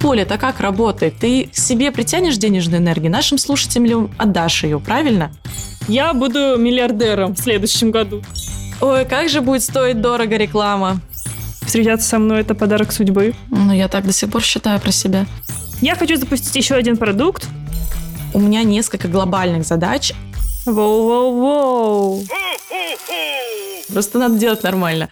Поля, это как работает? Ты себе притянешь денежную энергию, нашим слушателям отдашь ее, правильно? Я буду миллиардером в следующем году. Ой, как же будет стоить дорого реклама. Встречаться со мной – это подарок судьбы. Ну, я так до сих пор считаю про себя. Я хочу запустить еще один продукт. У меня несколько глобальных задач. Воу-воу-воу. Просто надо делать нормально.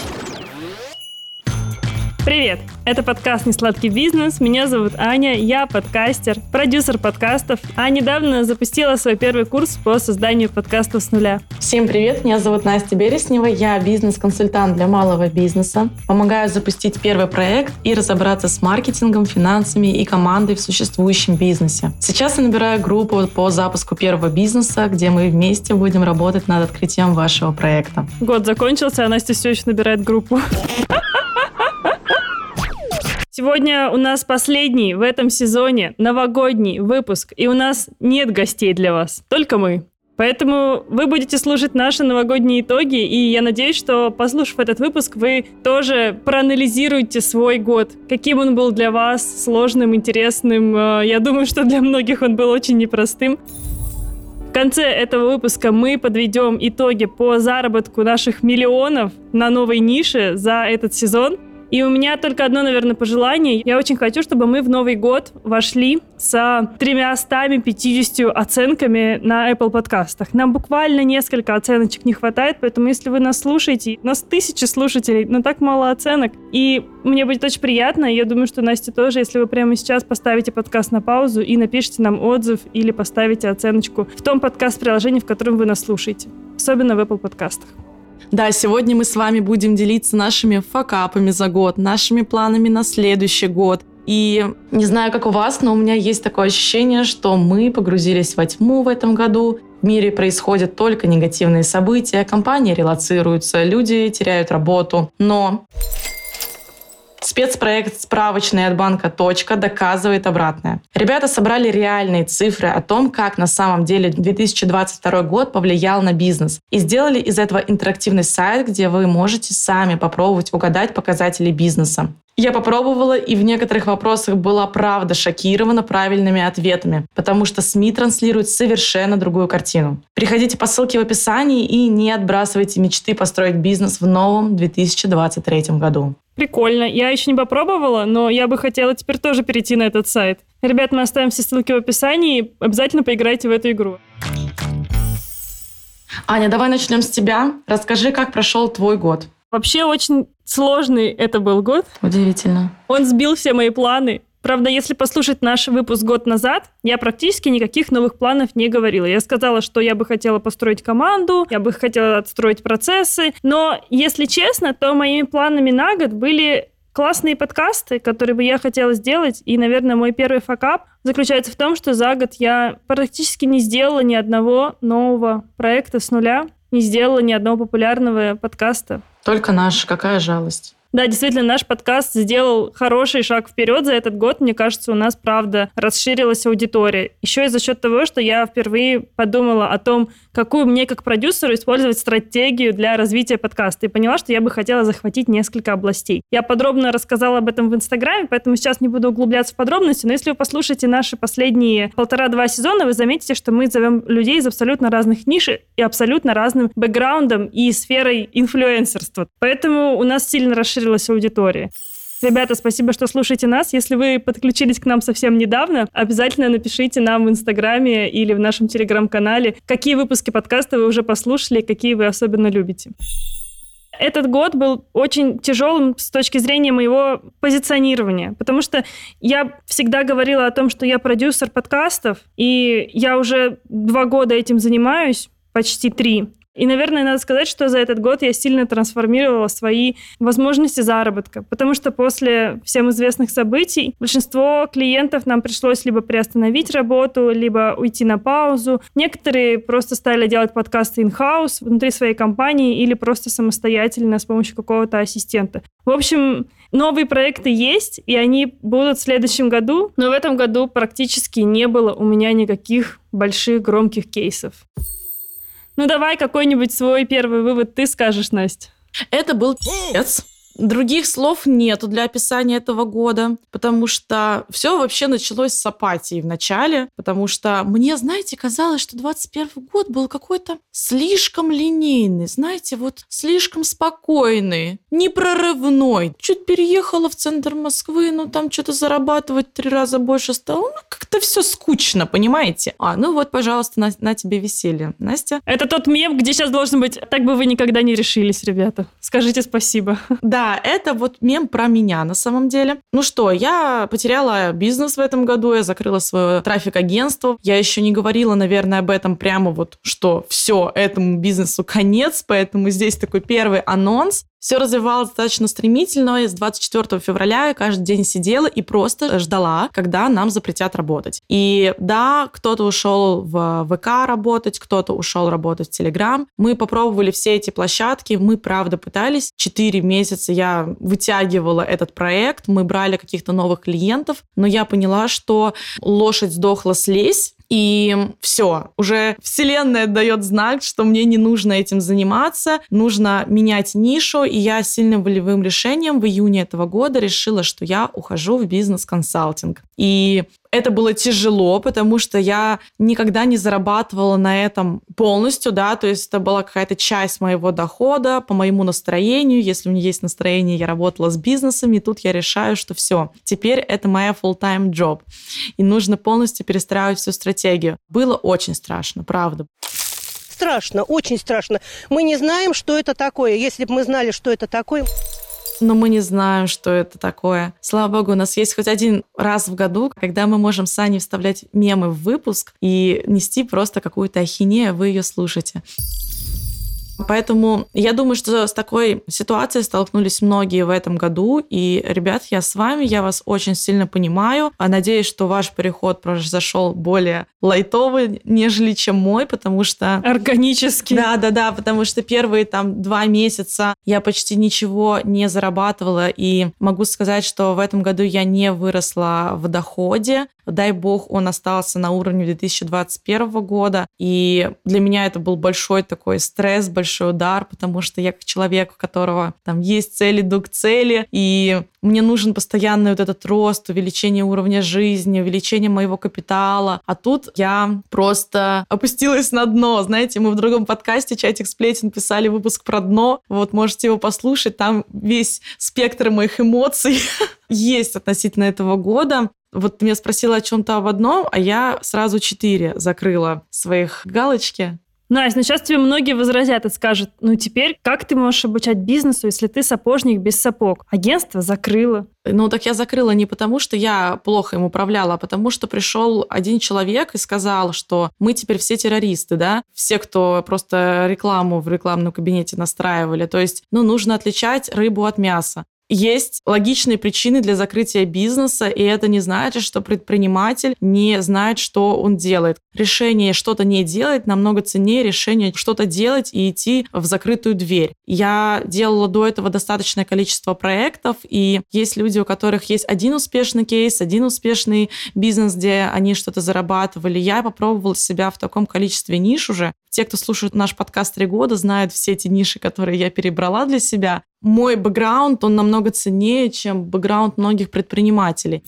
Привет! Это подкаст «Несладкий бизнес». Меня зовут Аня, я подкастер, продюсер подкастов, а недавно запустила свой первый курс по созданию подкастов с нуля. Всем привет! Меня зовут Настя Береснева, я бизнес-консультант для малого бизнеса. Помогаю запустить первый проект и разобраться с маркетингом, финансами и командой в существующем бизнесе. Сейчас я набираю группу по запуску первого бизнеса, где мы вместе будем работать над открытием вашего проекта. Год закончился, а Настя все еще набирает группу. Сегодня у нас последний в этом сезоне новогодний выпуск, и у нас нет гостей для вас, только мы. Поэтому вы будете слушать наши новогодние итоги, и я надеюсь, что, послушав этот выпуск, вы тоже проанализируете свой год. Каким он был для вас, сложным, интересным. Э, я думаю, что для многих он был очень непростым. В конце этого выпуска мы подведем итоги по заработку наших миллионов на новой нише за этот сезон. И у меня только одно, наверное, пожелание. Я очень хочу, чтобы мы в Новый год вошли с тремя стами 50 оценками на Apple подкастах. Нам буквально несколько оценочек не хватает, поэтому если вы нас слушаете, у нас тысячи слушателей, но так мало оценок. И мне будет очень приятно, я думаю, что Настя тоже, если вы прямо сейчас поставите подкаст на паузу и напишите нам отзыв или поставите оценочку в том подкаст-приложении, в котором вы нас слушаете. Особенно в Apple подкастах. Да, сегодня мы с вами будем делиться нашими факапами за год, нашими планами на следующий год. И не знаю, как у вас, но у меня есть такое ощущение, что мы погрузились во тьму в этом году. В мире происходят только негативные события, компании релацируются, люди теряют работу. Но Спецпроект «Справочный от банка «Точка» доказывает обратное. Ребята собрали реальные цифры о том, как на самом деле 2022 год повлиял на бизнес. И сделали из этого интерактивный сайт, где вы можете сами попробовать угадать показатели бизнеса. Я попробовала и в некоторых вопросах была правда шокирована правильными ответами, потому что СМИ транслируют совершенно другую картину. Приходите по ссылке в описании и не отбрасывайте мечты построить бизнес в новом 2023 году. Прикольно. Я еще не попробовала, но я бы хотела теперь тоже перейти на этот сайт. Ребят, мы оставим все ссылки в описании. Обязательно поиграйте в эту игру. Аня, давай начнем с тебя. Расскажи, как прошел твой год. Вообще очень сложный это был год. Удивительно. Он сбил все мои планы. Правда, если послушать наш выпуск год назад, я практически никаких новых планов не говорила. Я сказала, что я бы хотела построить команду, я бы хотела отстроить процессы. Но, если честно, то моими планами на год были классные подкасты, которые бы я хотела сделать. И, наверное, мой первый факап заключается в том, что за год я практически не сделала ни одного нового проекта с нуля, не сделала ни одного популярного подкаста. Только наш, какая жалость. Да, действительно, наш подкаст сделал хороший шаг вперед за этот год. Мне кажется, у нас, правда, расширилась аудитория. Еще и за счет того, что я впервые подумала о том, какую мне как продюсеру использовать стратегию для развития подкаста. И поняла, что я бы хотела захватить несколько областей. Я подробно рассказала об этом в Инстаграме, поэтому сейчас не буду углубляться в подробности, но если вы послушаете наши последние полтора-два сезона, вы заметите, что мы зовем людей из абсолютно разных ниш и абсолютно разным бэкграундом и сферой инфлюенсерства. Поэтому у нас сильно расширилась расширилась аудитория. Ребята, спасибо, что слушаете нас. Если вы подключились к нам совсем недавно, обязательно напишите нам в Инстаграме или в нашем Телеграм-канале, какие выпуски подкаста вы уже послушали, какие вы особенно любите. Этот год был очень тяжелым с точки зрения моего позиционирования, потому что я всегда говорила о том, что я продюсер подкастов, и я уже два года этим занимаюсь, почти три. И, наверное, надо сказать, что за этот год я сильно трансформировала свои возможности заработка, потому что после всем известных событий большинство клиентов нам пришлось либо приостановить работу, либо уйти на паузу. Некоторые просто стали делать подкасты in-house внутри своей компании или просто самостоятельно с помощью какого-то ассистента. В общем, новые проекты есть, и они будут в следующем году, но в этом году практически не было у меня никаких больших громких кейсов. Ну давай какой-нибудь свой первый вывод ты скажешь, Настя. Это был пи***ц. Других слов нету для описания этого года, потому что все вообще началось с апатии в начале, потому что мне, знаете, казалось, что 21 год был какой-то слишком линейный, знаете, вот слишком спокойный, непрорывной. Чуть переехала в центр Москвы, ну там что-то зарабатывать три раза больше стало. Ну, как-то все скучно, понимаете? А, ну вот, пожалуйста, на, на тебе веселье. Настя? Это тот мем, где сейчас должен быть «Так бы вы никогда не решились, ребята». Скажите спасибо. Да, это вот мем про меня на самом деле. Ну что, я потеряла бизнес в этом году, я закрыла свое трафик-агентство. Я еще не говорила, наверное, об этом прямо вот, что все, этому бизнесу конец, поэтому здесь такой первый анонс. Все развивалось достаточно стремительно. С 24 февраля я каждый день сидела и просто ждала, когда нам запретят работать. И да, кто-то ушел в ВК работать, кто-то ушел работать в Телеграм. Мы попробовали все эти площадки, мы правда пытались. Четыре месяца я вытягивала этот проект, мы брали каких-то новых клиентов, но я поняла, что лошадь сдохла слезь, и все, уже вселенная дает знак, что мне не нужно этим заниматься, нужно менять нишу, и я сильным волевым решением в июне этого года решила, что я ухожу в бизнес-консалтинг. И это было тяжело, потому что я никогда не зарабатывала на этом полностью, да, то есть это была какая-то часть моего дохода по моему настроению. Если у меня есть настроение, я работала с бизнесами, и тут я решаю, что все, теперь это моя full-time job, и нужно полностью перестраивать всю стратегию. Было очень страшно, правда страшно, очень страшно. Мы не знаем, что это такое. Если бы мы знали, что это такое, но мы не знаем, что это такое. Слава богу, у нас есть хоть один раз в году, когда мы можем с Аней вставлять мемы в выпуск и нести просто какую-то ахинею, вы ее слушаете. Поэтому я думаю, что с такой ситуацией столкнулись многие в этом году. И, ребят, я с вами, я вас очень сильно понимаю. А надеюсь, что ваш переход произошел более лайтовый, нежели чем мой, потому что... Органически. Да, да, да, потому что первые там два месяца я почти ничего не зарабатывала. И могу сказать, что в этом году я не выросла в доходе. Дай бог, он остался на уровне 2021 года. И для меня это был большой такой стресс, большой удар, потому что я как человек, у которого там есть цель, иду к цели, и мне нужен постоянный вот этот рост, увеличение уровня жизни, увеличение моего капитала. А тут я просто опустилась на дно. Знаете, мы в другом подкасте «Чатик сплетен» писали выпуск про дно. Вот можете его послушать. Там весь спектр моих эмоций есть относительно этого года. Вот ты меня спросила о чем-то об одном, а я сразу четыре закрыла своих галочки. Настя, ну сейчас тебе многие возразят и скажут, ну теперь как ты можешь обучать бизнесу, если ты сапожник без сапог? Агентство закрыло. Ну так я закрыла не потому, что я плохо им управляла, а потому что пришел один человек и сказал, что мы теперь все террористы, да? Все, кто просто рекламу в рекламном кабинете настраивали. То есть, ну, нужно отличать рыбу от мяса есть логичные причины для закрытия бизнеса, и это не значит, что предприниматель не знает, что он делает. Решение что-то не делать намного ценнее решения что-то делать и идти в закрытую дверь. Я делала до этого достаточное количество проектов, и есть люди, у которых есть один успешный кейс, один успешный бизнес, где они что-то зарабатывали. Я попробовала себя в таком количестве ниш уже. Те, кто слушает наш подкаст три года, знают все эти ниши, которые я перебрала для себя мой бэкграунд, он намного ценнее, чем бэкграунд многих предпринимателей.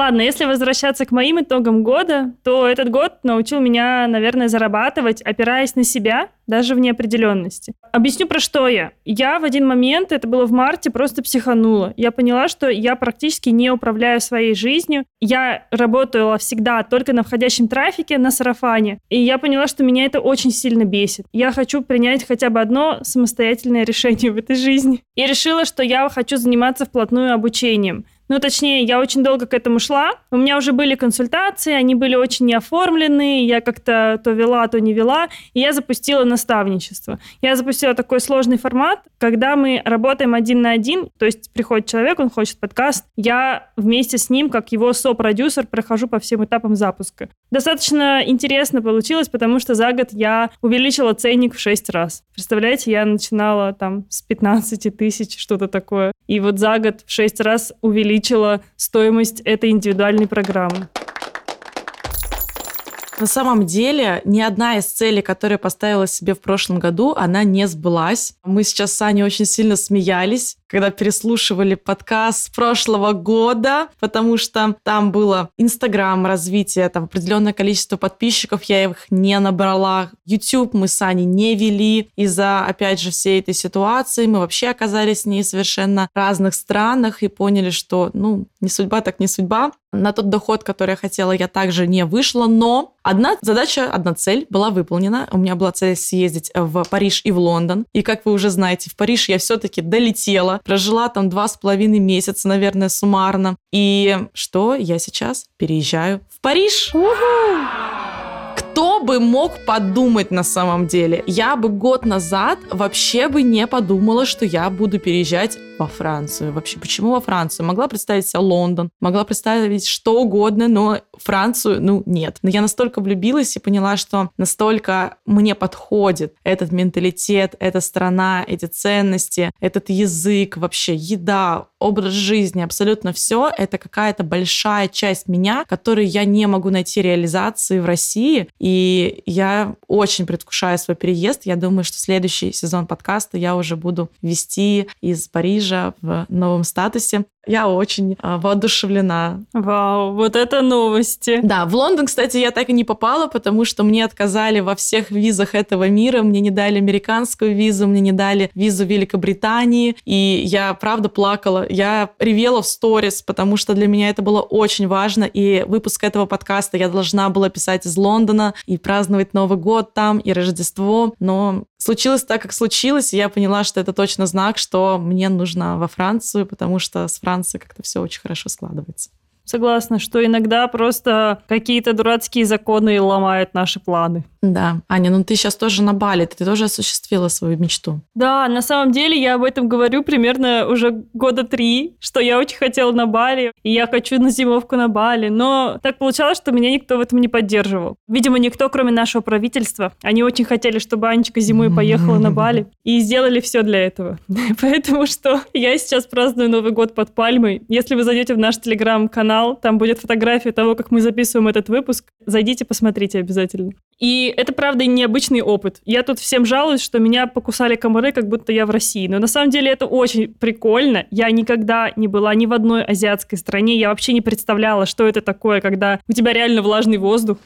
Ладно, если возвращаться к моим итогам года, то этот год научил меня, наверное, зарабатывать, опираясь на себя, даже в неопределенности. Объясню, про что я. Я в один момент, это было в марте, просто психанула. Я поняла, что я практически не управляю своей жизнью. Я работала всегда только на входящем трафике, на сарафане. И я поняла, что меня это очень сильно бесит. Я хочу принять хотя бы одно самостоятельное решение в этой жизни. И решила, что я хочу заниматься вплотную обучением. Ну, точнее, я очень долго к этому шла. У меня уже были консультации, они были очень неоформленные, я как-то то вела, то не вела, и я запустила наставничество. Я запустила такой сложный формат, когда мы работаем один на один, то есть приходит человек, он хочет подкаст, я вместе с ним, как его сопродюсер, прохожу по всем этапам запуска. Достаточно интересно получилось, потому что за год я увеличила ценник в 6 раз. Представляете, я начинала там с 15 тысяч, что-то такое. И вот за год в 6 раз увеличила стоимость этой индивидуальной программы. на самом деле ни одна из целей, которые поставила себе в прошлом году, она не сбылась. Мы сейчас с Аней очень сильно смеялись, когда переслушивали подкаст прошлого года, потому что там было Инстаграм, развитие, там определенное количество подписчиков, я их не набрала. YouTube мы с Аней не вели из-за, опять же, всей этой ситуации. Мы вообще оказались с ней совершенно разных странах и поняли, что, ну, не судьба так не судьба. На тот доход, который я хотела, я также не вышла, но одна задача, одна цель была выполнена. У меня была цель съездить в Париж и в Лондон. И, как вы уже знаете, в Париж я все-таки долетела, прожила там два с половиной месяца, наверное, суммарно. И что я сейчас переезжаю в Париж. Кто бы мог подумать на самом деле? Я бы год назад вообще бы не подумала, что я буду переезжать во Францию. Вообще, почему во Францию? Могла представить себе Лондон, могла представить что угодно, но Францию, ну, нет. Но я настолько влюбилась и поняла, что настолько мне подходит этот менталитет, эта страна, эти ценности, этот язык, вообще еда, образ жизни, абсолютно все, это какая-то большая часть меня, которую я не могу найти реализации в России. И я очень предвкушаю свой переезд. Я думаю, что следующий сезон подкаста я уже буду вести из Парижа Парижа в новом статусе. Я очень а, воодушевлена. Вау, вот это новости. Да, в Лондон, кстати, я так и не попала, потому что мне отказали во всех визах этого мира. Мне не дали американскую визу, мне не дали визу Великобритании. И я, правда, плакала. Я ревела в сторис, потому что для меня это было очень важно. И выпуск этого подкаста я должна была писать из Лондона и праздновать Новый год там, и Рождество. Но случилось так, как случилось, и я поняла, что это точно знак, что мне нужно во Францию, потому что с Францией как-то все очень хорошо складывается. Согласна, что иногда просто какие-то дурацкие законы ломают наши планы. Да. Аня, ну ты сейчас тоже на Бали, ты тоже осуществила свою мечту. Да, на самом деле я об этом говорю примерно уже года три, что я очень хотела на Бали, и я хочу на зимовку на Бали, но так получалось, что меня никто в этом не поддерживал. Видимо, никто, кроме нашего правительства. Они очень хотели, чтобы Анечка зимой поехала на Бали, и сделали все для этого. Поэтому что я сейчас праздную Новый год под пальмой. Если вы зайдете в наш телеграм-канал, там будет фотография того, как мы записываем этот выпуск. Зайдите, посмотрите обязательно. И это, правда, необычный опыт. Я тут всем жалуюсь, что меня покусали комары, как будто я в России. Но на самом деле это очень прикольно. Я никогда не была ни в одной азиатской стране. Я вообще не представляла, что это такое, когда у тебя реально влажный воздух.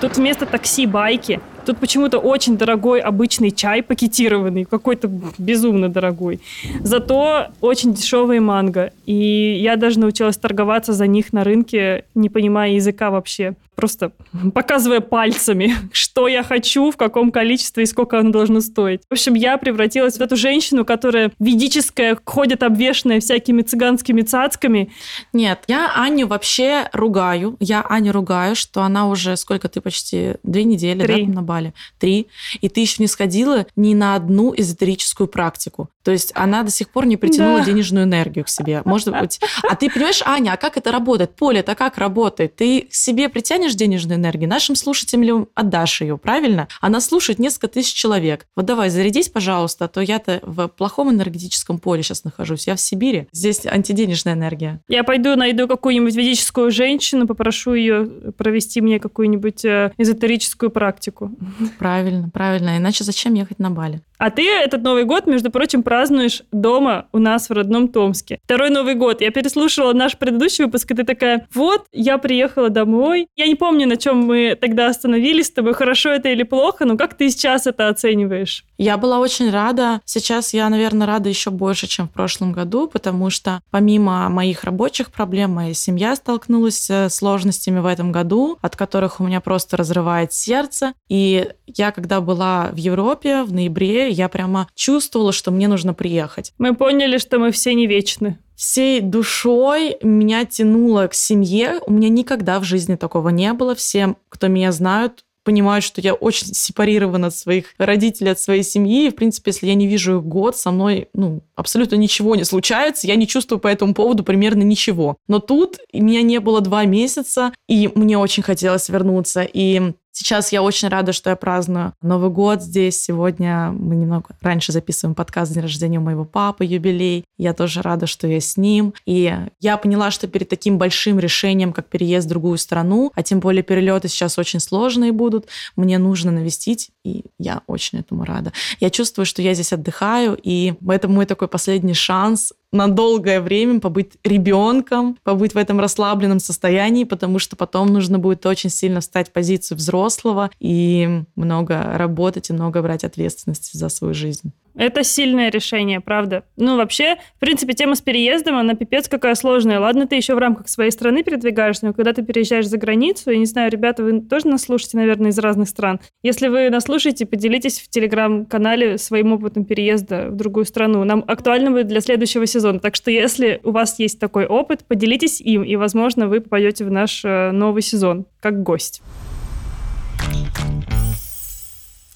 Тут вместо такси байки. Тут почему-то очень дорогой обычный чай пакетированный, какой-то безумно дорогой. Зато очень дешевые манго. И я даже научилась торговаться за них на рынке, не понимая языка вообще просто показывая пальцами, что я хочу, в каком количестве и сколько оно должно стоить. В общем, я превратилась в эту женщину, которая ведическая, ходит обвешенная всякими цыганскими цацками. Нет, я Аню вообще ругаю. Я Аню ругаю, что она уже, сколько ты почти, две недели, Три. да, на Бали? Три. И ты еще не сходила ни на одну эзотерическую практику. То есть она до сих пор не притянула да. денежную энергию к себе. Может быть. А ты понимаешь, Аня, а как это работает? Поле, это как работает? Ты к себе притянешь денежную энергию, нашим слушателям отдашь ее, правильно? Она слушает несколько тысяч человек. Вот давай, зарядись, пожалуйста, а то я-то в плохом энергетическом поле сейчас нахожусь. Я в Сибири. Здесь антиденежная энергия. Я пойду найду какую-нибудь ведическую женщину, попрошу ее провести мне какую-нибудь э, эзотерическую практику. Правильно, правильно. Иначе зачем ехать на Бали? А ты этот Новый год, между прочим, празднуешь дома у нас в родном Томске. Второй Новый год. Я переслушала наш предыдущий выпуск, и ты такая, вот, я приехала домой. Я не помню, на чем мы тогда остановились с тобой, хорошо это или плохо, но как ты сейчас это оцениваешь? Я была очень рада. Сейчас я, наверное, рада еще больше, чем в прошлом году, потому что помимо моих рабочих проблем, моя семья столкнулась с сложностями в этом году, от которых у меня просто разрывает сердце. И я, когда была в Европе в ноябре, я прямо чувствовала, что мне нужно приехать. Мы поняли, что мы все не вечны всей душой меня тянуло к семье. У меня никогда в жизни такого не было. Все, кто меня знают, понимают, что я очень сепарирована от своих родителей, от своей семьи. И, в принципе, если я не вижу их год, со мной ну, абсолютно ничего не случается. Я не чувствую по этому поводу примерно ничего. Но тут меня не было два месяца, и мне очень хотелось вернуться. И Сейчас я очень рада, что я праздную Новый год здесь. Сегодня мы немного раньше записываем подкаст «День рождения у моего папы», юбилей. Я тоже рада, что я с ним. И я поняла, что перед таким большим решением, как переезд в другую страну, а тем более перелеты сейчас очень сложные будут, мне нужно навестить, и я очень этому рада. Я чувствую, что я здесь отдыхаю, и это мой такой последний шанс на долгое время побыть ребенком, побыть в этом расслабленном состоянии, потому что потом нужно будет очень сильно встать в позицию взрослого и много работать и много брать ответственности за свою жизнь. Это сильное решение, правда. Ну, вообще, в принципе, тема с переездом, она пипец какая сложная. Ладно, ты еще в рамках своей страны передвигаешься, но когда ты переезжаешь за границу, я не знаю, ребята, вы тоже нас слушаете, наверное, из разных стран. Если вы нас слушаете, поделитесь в телеграм-канале своим опытом переезда в другую страну. Нам актуально будет для следующего сезона. Так что, если у вас есть такой опыт, поделитесь им, и, возможно, вы попадете в наш э, новый сезон как гость.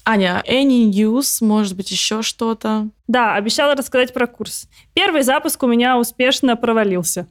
Аня, any news, может быть, еще что-то? Да, обещала рассказать про курс. Первый запуск у меня успешно провалился.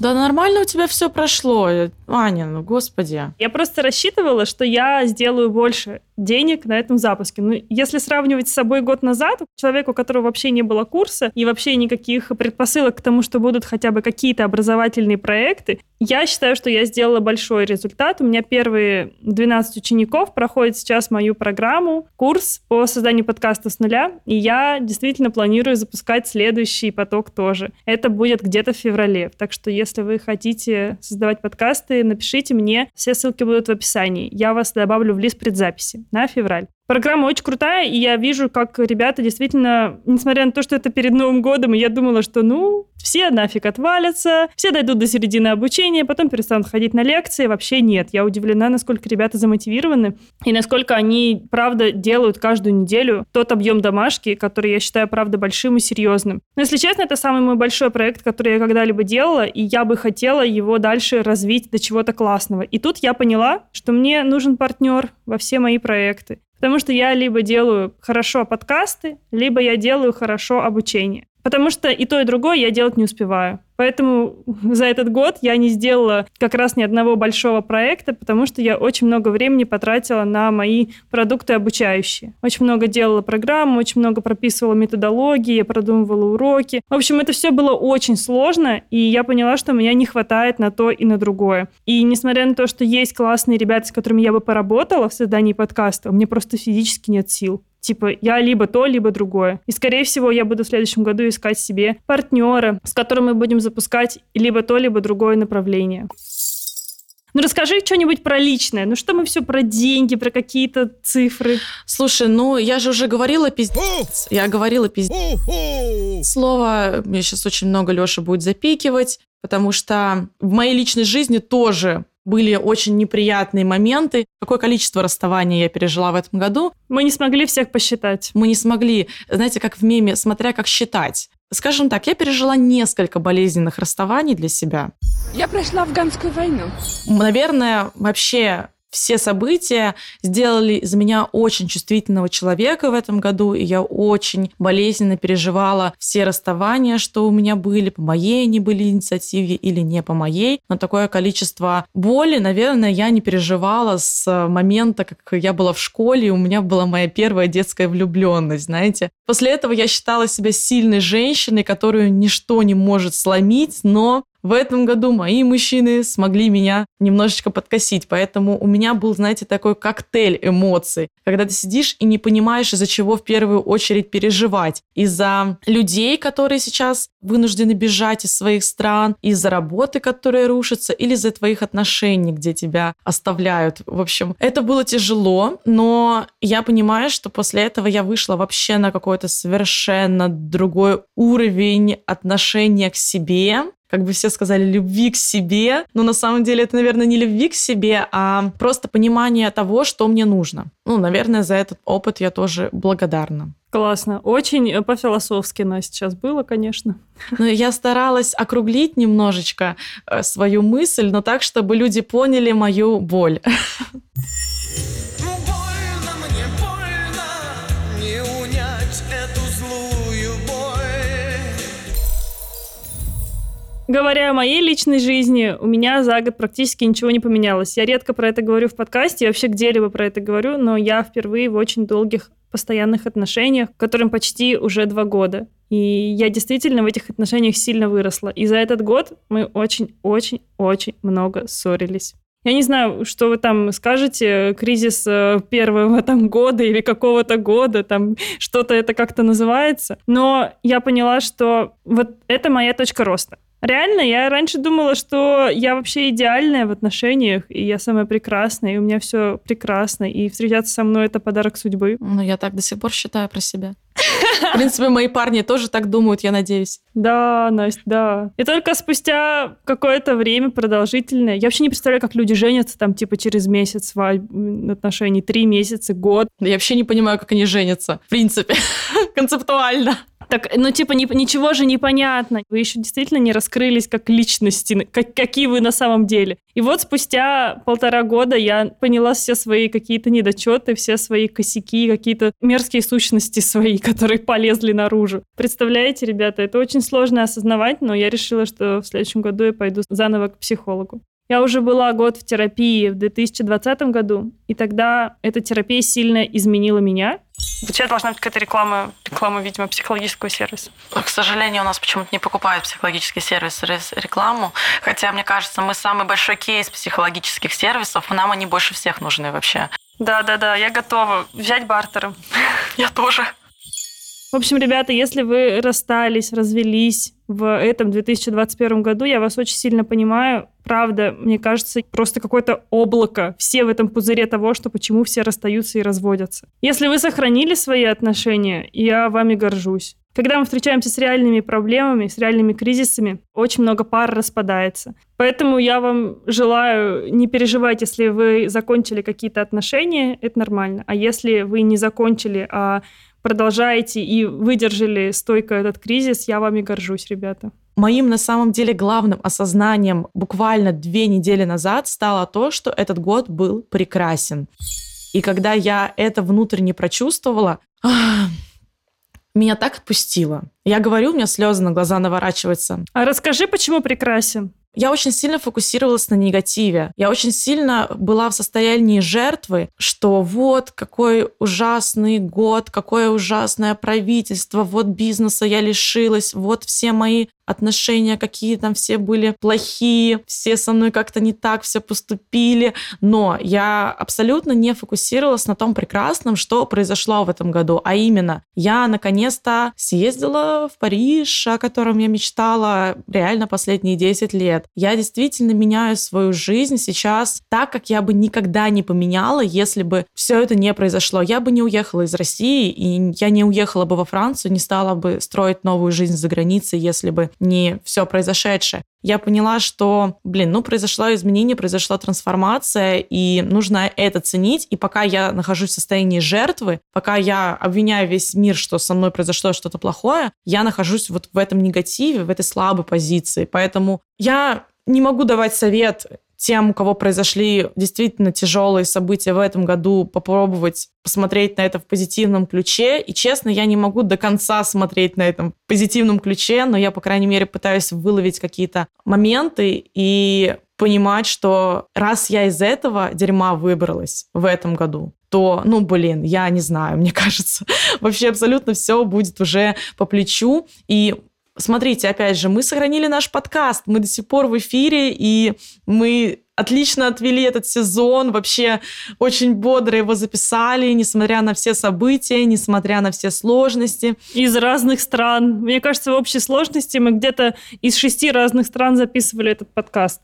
Да нормально у тебя все прошло, Аня, ну господи. Я просто рассчитывала, что я сделаю больше денег на этом запуске. Ну, если сравнивать с собой год назад, человеку, у которого вообще не было курса и вообще никаких предпосылок к тому, что будут хотя бы какие-то образовательные проекты, я считаю, что я сделала большой результат. У меня первые 12 учеников проходят сейчас мою программу, курс по созданию подкаста с нуля, и я действительно планирую запускать следующий поток тоже. Это будет где-то в феврале. Так что, если вы хотите создавать подкасты, напишите мне. Все ссылки будут в описании. Я вас добавлю в лист предзаписи на февраль. Программа очень крутая, и я вижу, как ребята действительно, несмотря на то, что это перед Новым годом, и я думала, что, ну, все нафиг отвалятся, все дойдут до середины обучения, потом перестанут ходить на лекции. Вообще нет. Я удивлена, насколько ребята замотивированы и насколько они, правда, делают каждую неделю тот объем домашки, который я считаю, правда, большим и серьезным. Но, если честно, это самый мой большой проект, который я когда-либо делала, и я бы хотела его дальше развить до чего-то классного. И тут я поняла, что мне нужен партнер во все мои проекты. Потому что я либо делаю хорошо подкасты, либо я делаю хорошо обучение. Потому что и то, и другое я делать не успеваю. Поэтому за этот год я не сделала как раз ни одного большого проекта, потому что я очень много времени потратила на мои продукты обучающие. Очень много делала программ, очень много прописывала методологии, я продумывала уроки. В общем, это все было очень сложно, и я поняла, что меня не хватает на то и на другое. И несмотря на то, что есть классные ребята, с которыми я бы поработала в создании подкаста, мне просто физически нет сил. Типа, я либо то, либо другое. И, скорее всего, я буду в следующем году искать себе партнера, с которым мы будем запускать либо то, либо другое направление. Ну, расскажи что-нибудь про личное. Ну, что мы все про деньги, про какие-то цифры? Слушай, ну, я же уже говорила пиздец. Я говорила пиздец. Слово мне сейчас очень много Леша будет запикивать, потому что в моей личной жизни тоже были очень неприятные моменты. Какое количество расставаний я пережила в этом году. Мы не смогли всех посчитать. Мы не смогли, знаете, как в меме, смотря как считать. Скажем так, я пережила несколько болезненных расставаний для себя. Я прошла афганскую войну. Наверное, вообще все события сделали из меня очень чувствительного человека в этом году, и я очень болезненно переживала все расставания, что у меня были, по моей они были инициативе или не по моей, но такое количество боли, наверное, я не переживала с момента, как я была в школе, и у меня была моя первая детская влюбленность, знаете. После этого я считала себя сильной женщиной, которую ничто не может сломить, но в этом году мои мужчины смогли меня немножечко подкосить, поэтому у меня был, знаете, такой коктейль эмоций, когда ты сидишь и не понимаешь, из-за чего в первую очередь переживать. Из-за людей, которые сейчас вынуждены бежать из своих стран, из-за работы, которая рушится, или из-за твоих отношений, где тебя оставляют. В общем, это было тяжело, но я понимаю, что после этого я вышла вообще на какой-то совершенно другой уровень отношения к себе, как бы все сказали, любви к себе. Но на самом деле это, наверное, не любви к себе, а просто понимание того, что мне нужно. Ну, наверное, за этот опыт я тоже благодарна. Классно. Очень э, по-философски нас сейчас было, конечно. Ну, я старалась округлить немножечко э, свою мысль, но так, чтобы люди поняли мою боль. Говоря о моей личной жизни, у меня за год практически ничего не поменялось. Я редко про это говорю в подкасте, я вообще где-либо про это говорю, но я впервые в очень долгих постоянных отношениях, которым почти уже два года. И я действительно в этих отношениях сильно выросла. И за этот год мы очень-очень-очень много ссорились. Я не знаю, что вы там скажете, кризис э, первого там года или какого-то года, там что-то это как-то называется. Но я поняла, что вот это моя точка роста. Реально, я раньше думала, что я вообще идеальная в отношениях, и я самая прекрасная, и у меня все прекрасно, и встречаться со мной это подарок судьбы. Ну, я так до сих пор считаю про себя. В принципе, мои парни тоже так думают, я надеюсь. Да, Настя, да. И только спустя какое-то время продолжительное, я вообще не представляю, как люди женятся там типа через месяц свадьбы, отношений, три месяца, год. Я вообще не понимаю, как они женятся, в принципе, концептуально. Так, ну, типа, не, ничего же не понятно. Вы еще действительно не раскрылись как личности, как, какие вы на самом деле. И вот спустя полтора года я поняла все свои какие-то недочеты, все свои косяки, какие-то мерзкие сущности свои, которые полезли наружу. Представляете, ребята, это очень сложно осознавать, но я решила, что в следующем году я пойду заново к психологу. Я уже была год в терапии в 2020 году, и тогда эта терапия сильно изменила меня. Сейчас должна быть какая-то реклама, реклама, видимо, психологического сервиса. К сожалению, у нас почему-то не покупают психологический сервис рекламу. Хотя, мне кажется, мы самый большой кейс психологических сервисов, нам они больше всех нужны вообще. Да-да-да, я готова взять бартером. Я тоже. В общем, ребята, если вы расстались, развелись в этом 2021 году, я вас очень сильно понимаю. Правда, мне кажется, просто какое-то облако все в этом пузыре того, что почему все расстаются и разводятся. Если вы сохранили свои отношения, я вами горжусь. Когда мы встречаемся с реальными проблемами, с реальными кризисами, очень много пар распадается. Поэтому я вам желаю не переживать, если вы закончили какие-то отношения, это нормально. А если вы не закончили, а продолжаете и выдержали стойко этот кризис, я вами горжусь, ребята. Моим на самом деле главным осознанием буквально две недели назад стало то, что этот год был прекрасен. И когда я это внутренне прочувствовала, меня так отпустило. Я говорю, у меня слезы на глаза наворачиваются. А расскажи, почему прекрасен? Я очень сильно фокусировалась на негативе. Я очень сильно была в состоянии жертвы, что вот какой ужасный год, какое ужасное правительство, вот бизнеса я лишилась, вот все мои отношения какие там все были плохие, все со мной как-то не так все поступили, но я абсолютно не фокусировалась на том прекрасном, что произошло в этом году, а именно я наконец-то съездила в Париж, о котором я мечтала реально последние 10 лет. Я действительно меняю свою жизнь сейчас так, как я бы никогда не поменяла, если бы все это не произошло. Я бы не уехала из России, и я не уехала бы во Францию, не стала бы строить новую жизнь за границей, если бы не все произошедшее. Я поняла, что, блин, ну, произошло изменение, произошла трансформация, и нужно это ценить. И пока я нахожусь в состоянии жертвы, пока я обвиняю весь мир, что со мной произошло что-то плохое, я нахожусь вот в этом негативе, в этой слабой позиции. Поэтому я не могу давать совет тем, у кого произошли действительно тяжелые события в этом году, попробовать посмотреть на это в позитивном ключе. И честно, я не могу до конца смотреть на этом позитивном ключе, но я, по крайней мере, пытаюсь выловить какие-то моменты и понимать, что раз я из этого дерьма выбралась в этом году, то, ну, блин, я не знаю, мне кажется, вообще абсолютно все будет уже по плечу. И Смотрите, опять же, мы сохранили наш подкаст, мы до сих пор в эфире, и мы отлично отвели этот сезон, вообще очень бодро его записали, несмотря на все события, несмотря на все сложности. Из разных стран. Мне кажется, в общей сложности мы где-то из шести разных стран записывали этот подкаст.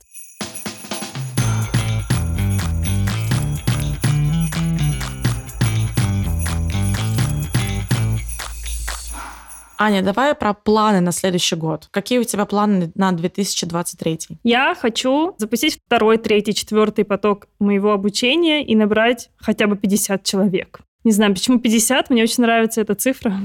Аня, давай про планы на следующий год. Какие у тебя планы на 2023? Я хочу запустить второй, третий, четвертый поток моего обучения и набрать хотя бы 50 человек. Не знаю, почему 50, мне очень нравится эта цифра.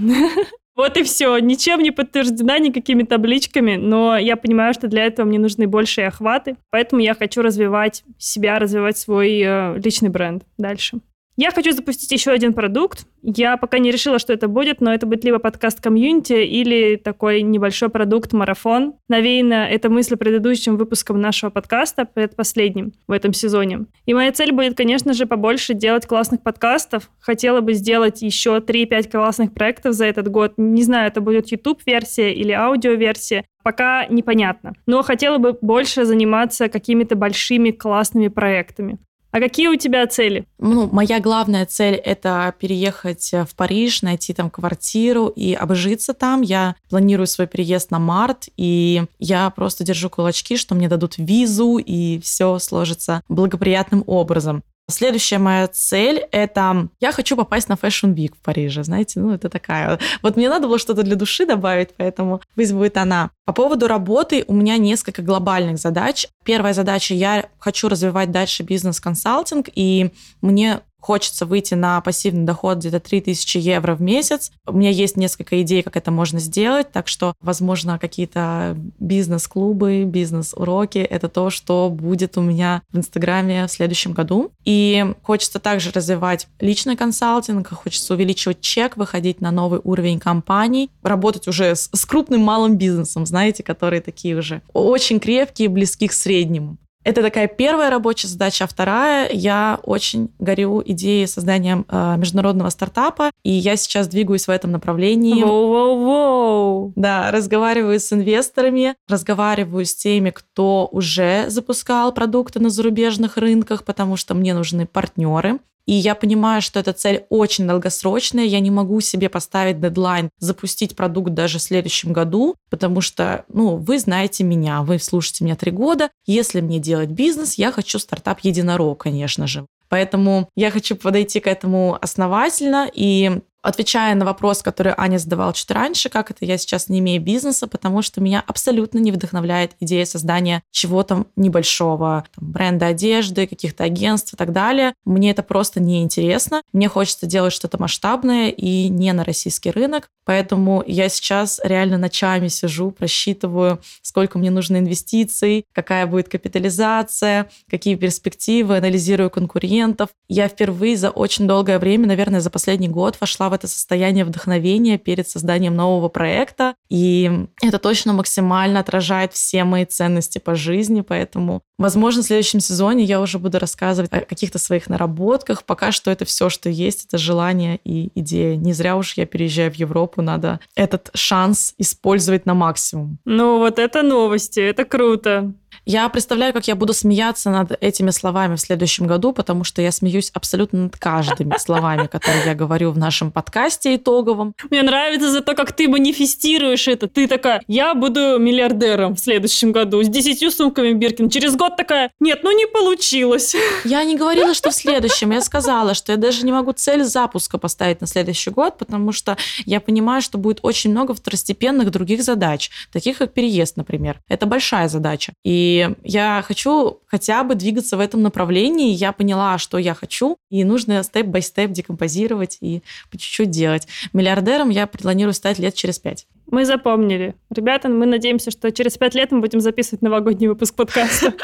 Вот и все. Ничем не подтверждена никакими табличками, но я понимаю, что для этого мне нужны большие охваты, поэтому я хочу развивать себя, развивать свой э, личный бренд дальше. Я хочу запустить еще один продукт. Я пока не решила, что это будет, но это будет либо подкаст комьюнити или такой небольшой продукт-марафон. Навеяно эта мысль предыдущим выпуском нашего подкаста, предпоследним в этом сезоне. И моя цель будет, конечно же, побольше делать классных подкастов. Хотела бы сделать еще 3-5 классных проектов за этот год. Не знаю, это будет YouTube-версия или аудио-версия пока непонятно. Но хотела бы больше заниматься какими-то большими классными проектами. А какие у тебя цели? Ну, моя главная цель — это переехать в Париж, найти там квартиру и обжиться там. Я планирую свой переезд на март, и я просто держу кулачки, что мне дадут визу, и все сложится благоприятным образом. Следующая моя цель — это я хочу попасть на Fashion Week в Париже, знаете, ну это такая. Вот мне надо было что-то для души добавить, поэтому пусть будет она. По поводу работы у меня несколько глобальных задач. Первая задача — я хочу развивать дальше бизнес-консалтинг, и мне хочется выйти на пассивный доход где-то 3000 евро в месяц. У меня есть несколько идей, как это можно сделать, так что, возможно, какие-то бизнес-клубы, бизнес-уроки — это то, что будет у меня в Инстаграме в следующем году. И хочется также развивать личный консалтинг, хочется увеличивать чек, выходить на новый уровень компаний, работать уже с, с крупным малым бизнесом, знаете, которые такие уже очень крепкие, близки к среднему. Это такая первая рабочая задача, а вторая, я очень горю идеей создания э, международного стартапа, и я сейчас двигаюсь в этом направлении. Воу-воу-воу! Да, разговариваю с инвесторами, разговариваю с теми, кто уже запускал продукты на зарубежных рынках, потому что мне нужны партнеры. И я понимаю, что эта цель очень долгосрочная. Я не могу себе поставить дедлайн, запустить продукт даже в следующем году, потому что, ну, вы знаете меня, вы слушаете меня три года. Если мне делать бизнес, я хочу стартап единорог, конечно же. Поэтому я хочу подойти к этому основательно и Отвечая на вопрос, который Аня задавала чуть раньше, как это я сейчас не имею бизнеса, потому что меня абсолютно не вдохновляет идея создания чего-то небольшого, там, бренда одежды, каких-то агентств и так далее. Мне это просто не интересно. Мне хочется делать что-то масштабное и не на российский рынок. Поэтому я сейчас реально ночами сижу, просчитываю, сколько мне нужно инвестиций, какая будет капитализация, какие перспективы, анализирую конкурентов. Я впервые за очень долгое время, наверное, за последний год вошла в это состояние вдохновения перед созданием нового проекта. И это точно максимально отражает все мои ценности по жизни, поэтому, возможно, в следующем сезоне я уже буду рассказывать о каких-то своих наработках. Пока что это все, что есть, это желание и идея. Не зря уж я переезжаю в Европу, надо этот шанс использовать на максимум. Ну, вот это новости, это круто. Я представляю, как я буду смеяться над этими словами в следующем году, потому что я смеюсь абсолютно над каждыми словами, которые я говорю в нашем подкасте итоговом. Мне нравится за то, как ты манифестируешь это. Ты такая, я буду миллиардером в следующем году с десятью сумками Биркин. Через год такая, нет, ну не получилось. Я не говорила, что в следующем. Я сказала, что я даже не могу цель запуска поставить на следующий год, потому что я понимаю, что будет очень много второстепенных других задач, таких как переезд, например. Это большая задача. И я хочу хотя бы двигаться в этом направлении. Я поняла, что я хочу, и нужно степ-бай-степ декомпозировать и по чуть-чуть делать. Миллиардером я планирую стать лет через пять. Мы запомнили. Ребята, мы надеемся, что через пять лет мы будем записывать новогодний выпуск подкаста.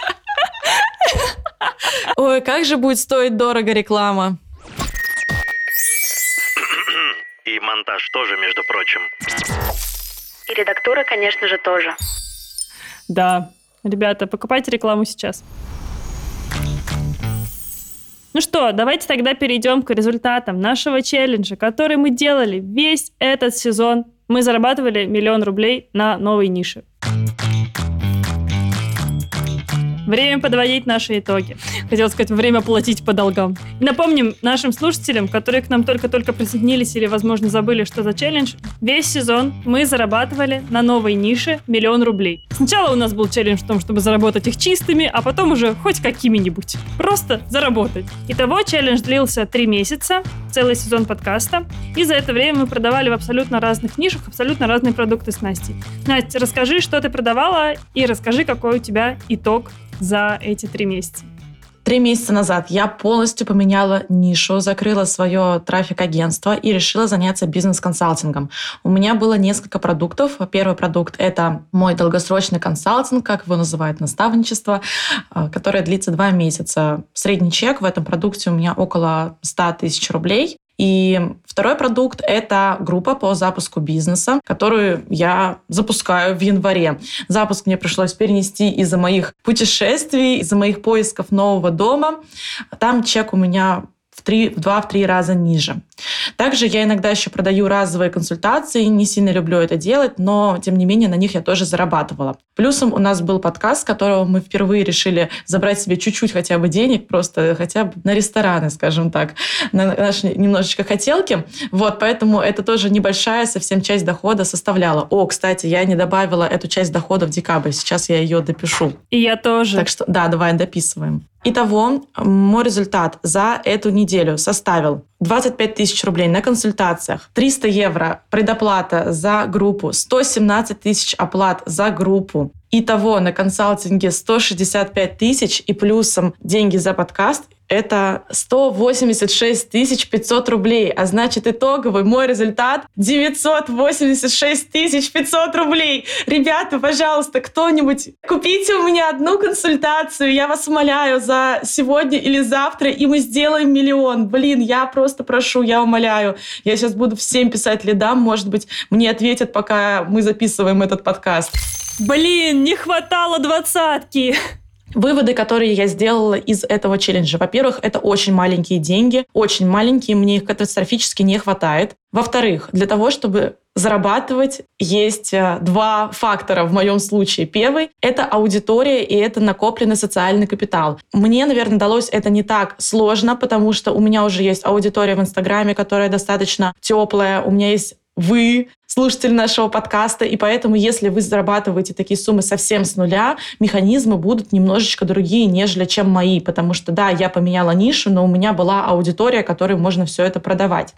Ой, как же будет стоить дорого реклама. И монтаж тоже, между прочим. И редактура, конечно же, тоже. Да, Ребята, покупайте рекламу сейчас. Ну что, давайте тогда перейдем к результатам нашего челленджа, который мы делали весь этот сезон. Мы зарабатывали миллион рублей на новой нише. Время подводить наши итоги. Хотел сказать, время платить по долгам. Напомним нашим слушателям, которые к нам только-только присоединились или, возможно, забыли, что за челлендж, весь сезон мы зарабатывали на новой нише миллион рублей. Сначала у нас был челлендж в том, чтобы заработать их чистыми, а потом уже хоть какими-нибудь. Просто заработать. Итого челлендж длился три месяца, целый сезон подкаста. И за это время мы продавали в абсолютно разных нишах абсолютно разные продукты с Настей. Настя, расскажи, что ты продавала, и расскажи, какой у тебя итог за эти три месяца. Три месяца назад я полностью поменяла нишу, закрыла свое трафик-агентство и решила заняться бизнес-консалтингом. У меня было несколько продуктов. Первый продукт — это мой долгосрочный консалтинг, как его называют, наставничество, э, которое длится два месяца. Средний чек в этом продукте у меня около 100 тысяч рублей. И второй продукт — это группа по запуску бизнеса, которую я запускаю в январе. Запуск мне пришлось перенести из-за моих путешествий, из-за моих поисков нового дома. Там чек у меня в, два, в три раза ниже. Также я иногда еще продаю разовые консультации, не сильно люблю это делать, но тем не менее на них я тоже зарабатывала. Плюсом у нас был подкаст, с которого мы впервые решили забрать себе чуть-чуть хотя бы денег, просто хотя бы на рестораны, скажем так, на наши немножечко хотелки. Вот, поэтому это тоже небольшая совсем часть дохода составляла. О, кстати, я не добавила эту часть дохода в декабрь, сейчас я ее допишу. И я тоже. Так что, да, давай дописываем. Итого, мой результат за эту неделю составил 25 тысяч рублей на консультациях, 300 евро предоплата за группу, 117 тысяч оплат за группу. Итого на консалтинге 165 тысяч и плюсом деньги за подкаст это 186 500 рублей, а значит итоговый мой результат 986 500 рублей. Ребята, пожалуйста, кто-нибудь купите у меня одну консультацию, я вас умоляю, за сегодня или завтра, и мы сделаем миллион. Блин, я просто прошу, я умоляю. Я сейчас буду всем писать лидам, может быть, мне ответят, пока мы записываем этот подкаст. Блин, не хватало двадцатки. Выводы, которые я сделала из этого челленджа. Во-первых, это очень маленькие деньги, очень маленькие, мне их катастрофически не хватает. Во-вторых, для того, чтобы зарабатывать, есть э, два фактора в моем случае. Первый — это аудитория и это накопленный социальный капитал. Мне, наверное, далось это не так сложно, потому что у меня уже есть аудитория в Инстаграме, которая достаточно теплая, у меня есть вы, слушатель нашего подкаста, и поэтому, если вы зарабатываете такие суммы совсем с нуля, механизмы будут немножечко другие, нежели чем мои, потому что, да, я поменяла нишу, но у меня была аудитория, которой можно все это продавать.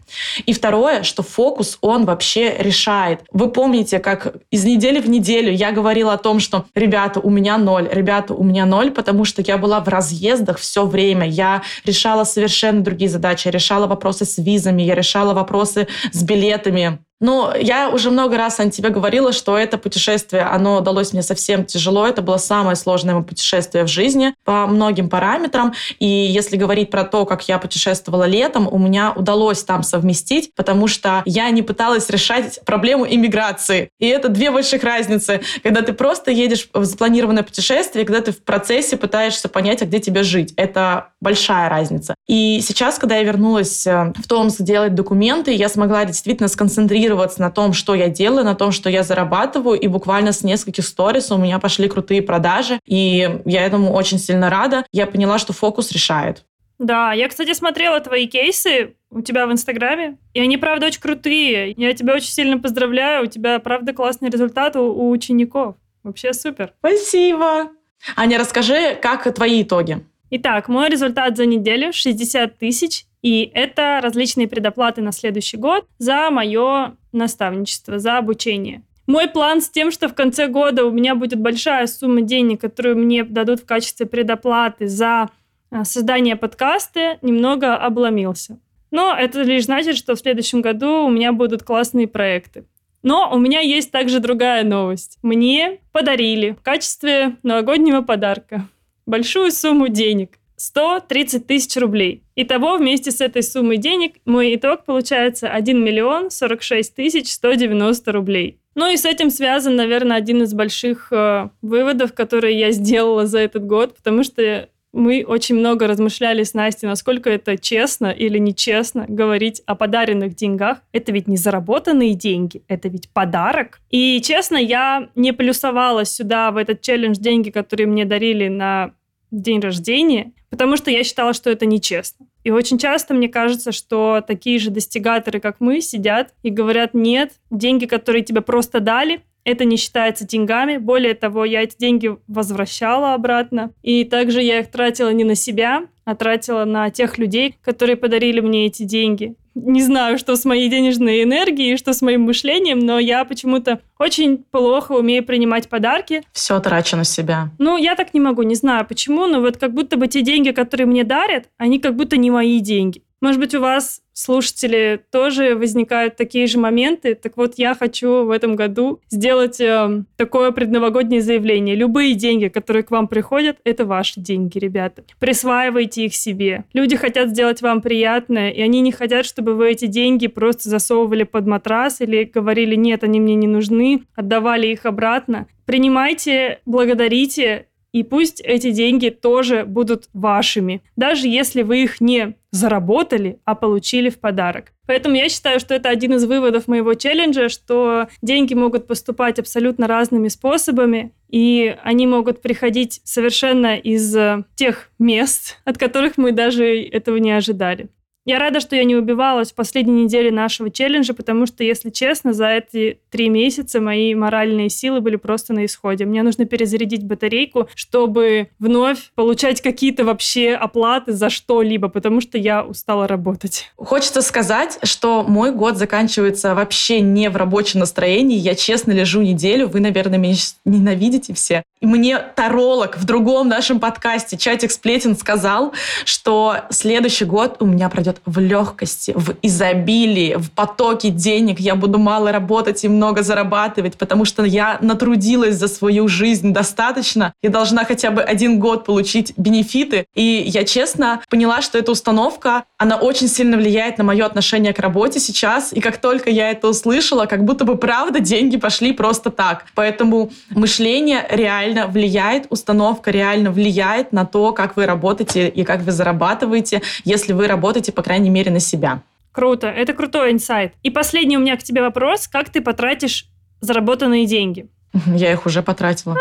И второе, что фокус, он вообще решает. Вы помните, как из недели в неделю я говорила о том, что, ребята, у меня ноль, ребята, у меня ноль, потому что я была в разъездах все время, я решала совершенно другие задачи, я решала вопросы с визами, я решала вопросы с билетами, ну, я уже много раз, Ань, тебе говорила, что это путешествие, оно далось мне совсем тяжело. Это было самое сложное путешествие в жизни по многим параметрам. И если говорить про то, как я путешествовала летом, у меня удалось там совместить, потому что я не пыталась решать проблему иммиграции. И это две больших разницы. Когда ты просто едешь в запланированное путешествие, когда ты в процессе пытаешься понять, а где тебе жить. Это большая разница. И сейчас, когда я вернулась э, в Томск делать документы, я смогла действительно сконцентрироваться фокусироваться на том, что я делаю, на том, что я зарабатываю, и буквально с нескольких сторис у меня пошли крутые продажи, и я этому очень сильно рада. Я поняла, что фокус решает. Да, я, кстати, смотрела твои кейсы у тебя в Инстаграме, и они, правда, очень крутые. Я тебя очень сильно поздравляю, у тебя, правда, классный результат у, у учеников. Вообще супер. Спасибо. Аня, расскажи, как твои итоги? Итак, мой результат за неделю 60 тысяч и это различные предоплаты на следующий год за мое наставничество, за обучение. Мой план с тем, что в конце года у меня будет большая сумма денег, которую мне дадут в качестве предоплаты за а, создание подкаста, немного обломился. Но это лишь значит, что в следующем году у меня будут классные проекты. Но у меня есть также другая новость. Мне подарили в качестве новогоднего подарка большую сумму денег. 130 тысяч рублей. Итого вместе с этой суммой денег мой итог получается 1 миллион 46 тысяч 190 рублей. Ну и с этим связан, наверное, один из больших э, выводов, которые я сделала за этот год, потому что мы очень много размышляли с Настей, насколько это честно или нечестно говорить о подаренных деньгах. Это ведь не заработанные деньги, это ведь подарок. И честно, я не плюсовала сюда в этот челлендж деньги, которые мне дарили на день рождения, потому что я считала, что это нечестно. И очень часто мне кажется, что такие же достигаторы, как мы, сидят и говорят, нет, деньги, которые тебе просто дали, это не считается деньгами. Более того, я эти деньги возвращала обратно. И также я их тратила не на себя, а тратила на тех людей, которые подарили мне эти деньги. Не знаю, что с моей денежной энергией, что с моим мышлением, но я почему-то очень плохо умею принимать подарки. Все трачу на себя. Ну, я так не могу, не знаю почему, но вот как будто бы те деньги, которые мне дарят, они как будто не мои деньги. Может быть, у вас, слушатели, тоже возникают такие же моменты. Так вот, я хочу в этом году сделать э, такое предновогоднее заявление. Любые деньги, которые к вам приходят, это ваши деньги, ребята. Присваивайте их себе. Люди хотят сделать вам приятное, и они не хотят, чтобы вы эти деньги просто засовывали под матрас или говорили, нет, они мне не нужны, отдавали их обратно. Принимайте, благодарите, и пусть эти деньги тоже будут вашими, даже если вы их не заработали, а получили в подарок. Поэтому я считаю, что это один из выводов моего челленджа, что деньги могут поступать абсолютно разными способами, и они могут приходить совершенно из э, тех мест, от которых мы даже этого не ожидали. Я рада, что я не убивалась в последней неделе нашего челленджа, потому что, если честно, за эти три месяца мои моральные силы были просто на исходе. Мне нужно перезарядить батарейку, чтобы вновь получать какие-то вообще оплаты за что-либо, потому что я устала работать. Хочется сказать, что мой год заканчивается вообще не в рабочем настроении. Я честно лежу неделю. Вы, наверное, меня ненавидите все. И мне таролог в другом нашем подкасте «Чатик сплетен» сказал, что следующий год у меня пройдет в легкости, в изобилии, в потоке денег. Я буду мало работать и много зарабатывать, потому что я натрудилась за свою жизнь достаточно. Я должна хотя бы один год получить бенефиты. И я честно поняла, что эта установка, она очень сильно влияет на мое отношение к работе сейчас. И как только я это услышала, как будто бы правда деньги пошли просто так. Поэтому мышление реально влияет, установка реально влияет на то, как вы работаете и как вы зарабатываете, если вы работаете, по крайней мере, на себя. Круто, это крутой инсайт. И последний у меня к тебе вопрос. Как ты потратишь заработанные деньги? Я их уже потратила.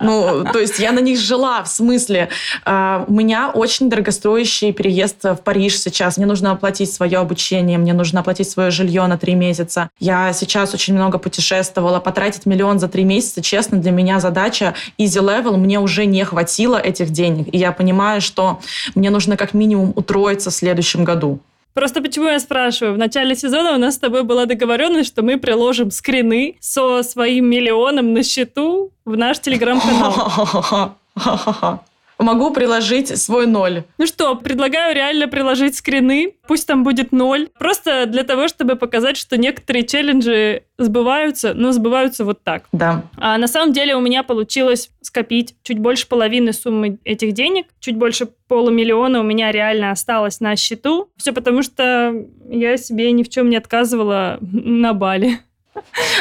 Ну, то есть я на них жила, в смысле. Э, у меня очень дорогостоящий переезд в Париж сейчас. Мне нужно оплатить свое обучение, мне нужно оплатить свое жилье на три месяца. Я сейчас очень много путешествовала. Потратить миллион за три месяца, честно, для меня задача easy level. Мне уже не хватило этих денег. И я понимаю, что мне нужно как минимум утроиться в следующем году. Просто почему я спрашиваю? В начале сезона у нас с тобой была договоренность, что мы приложим скрины со своим миллионом на счету в наш телеграм-канал. Могу приложить свой ноль. Ну что, предлагаю реально приложить скрины. Пусть там будет ноль. Просто для того, чтобы показать, что некоторые челленджи сбываются, но сбываются вот так. Да. А на самом деле у меня получилось скопить чуть больше половины суммы этих денег. Чуть больше полумиллиона у меня реально осталось на счету. Все потому, что я себе ни в чем не отказывала на Бали.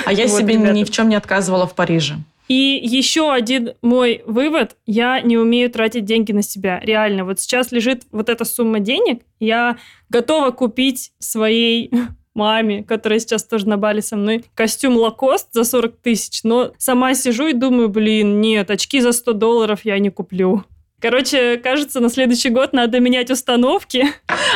А я вот, себе ребята. ни в чем не отказывала в Париже. И еще один мой вывод. Я не умею тратить деньги на себя. Реально. Вот сейчас лежит вот эта сумма денег. Я готова купить своей маме, которая сейчас тоже на Бали со мной, костюм Лакост за 40 тысяч, но сама сижу и думаю, блин, нет, очки за 100 долларов я не куплю. Короче, кажется, на следующий год надо менять установки.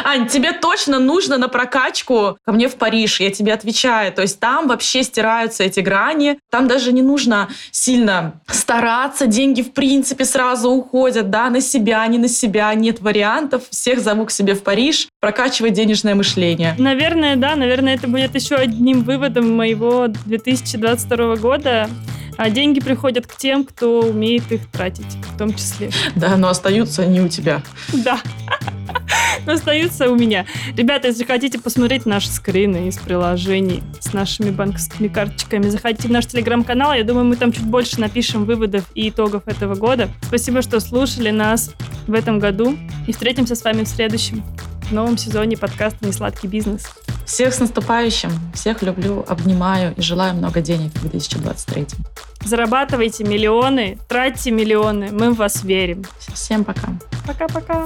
Ань, тебе точно нужно на прокачку ко мне в Париж, я тебе отвечаю. То есть там вообще стираются эти грани. Там даже не нужно сильно стараться. Деньги, в принципе, сразу уходят, да, на себя, не на себя. Нет вариантов. Всех зову к себе в Париж. Прокачивать денежное мышление. Наверное, да. Наверное, это будет еще одним выводом моего 2022 года. А деньги приходят к тем, кто умеет их тратить, в том числе. Да, но остаются не у тебя. Да. Но остаются у меня. Ребята, если хотите посмотреть наши скрины из приложений с нашими банковскими карточками, заходите в наш телеграм-канал. Я думаю, мы там чуть больше напишем выводов и итогов этого года. Спасибо, что слушали нас в этом году. И встретимся с вами в следующем в новом сезоне подкаста «Несладкий бизнес». Всех с наступающим. Всех люблю, обнимаю и желаю много денег в 2023. Зарабатывайте миллионы, тратьте миллионы. Мы в вас верим. Всем пока. Пока-пока.